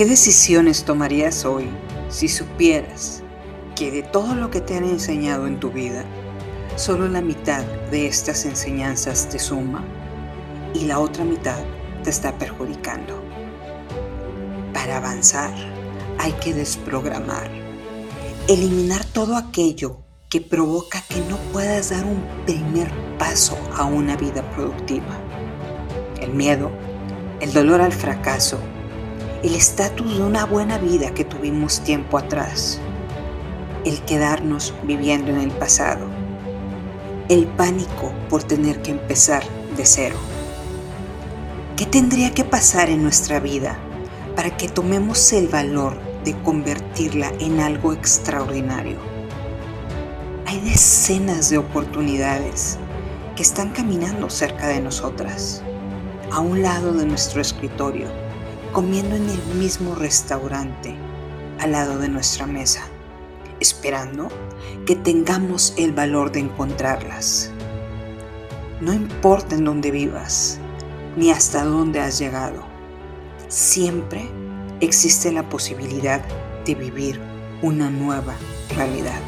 ¿Qué decisiones tomarías hoy si supieras que de todo lo que te han enseñado en tu vida, solo la mitad de estas enseñanzas te suma y la otra mitad te está perjudicando? Para avanzar hay que desprogramar, eliminar todo aquello que provoca que no puedas dar un primer paso a una vida productiva. El miedo, el dolor al fracaso, el estatus de una buena vida que tuvimos tiempo atrás, el quedarnos viviendo en el pasado, el pánico por tener que empezar de cero. ¿Qué tendría que pasar en nuestra vida para que tomemos el valor de convertirla en algo extraordinario? Hay decenas de oportunidades que están caminando cerca de nosotras, a un lado de nuestro escritorio comiendo en el mismo restaurante al lado de nuestra mesa, esperando que tengamos el valor de encontrarlas. No importa en dónde vivas, ni hasta dónde has llegado, siempre existe la posibilidad de vivir una nueva realidad.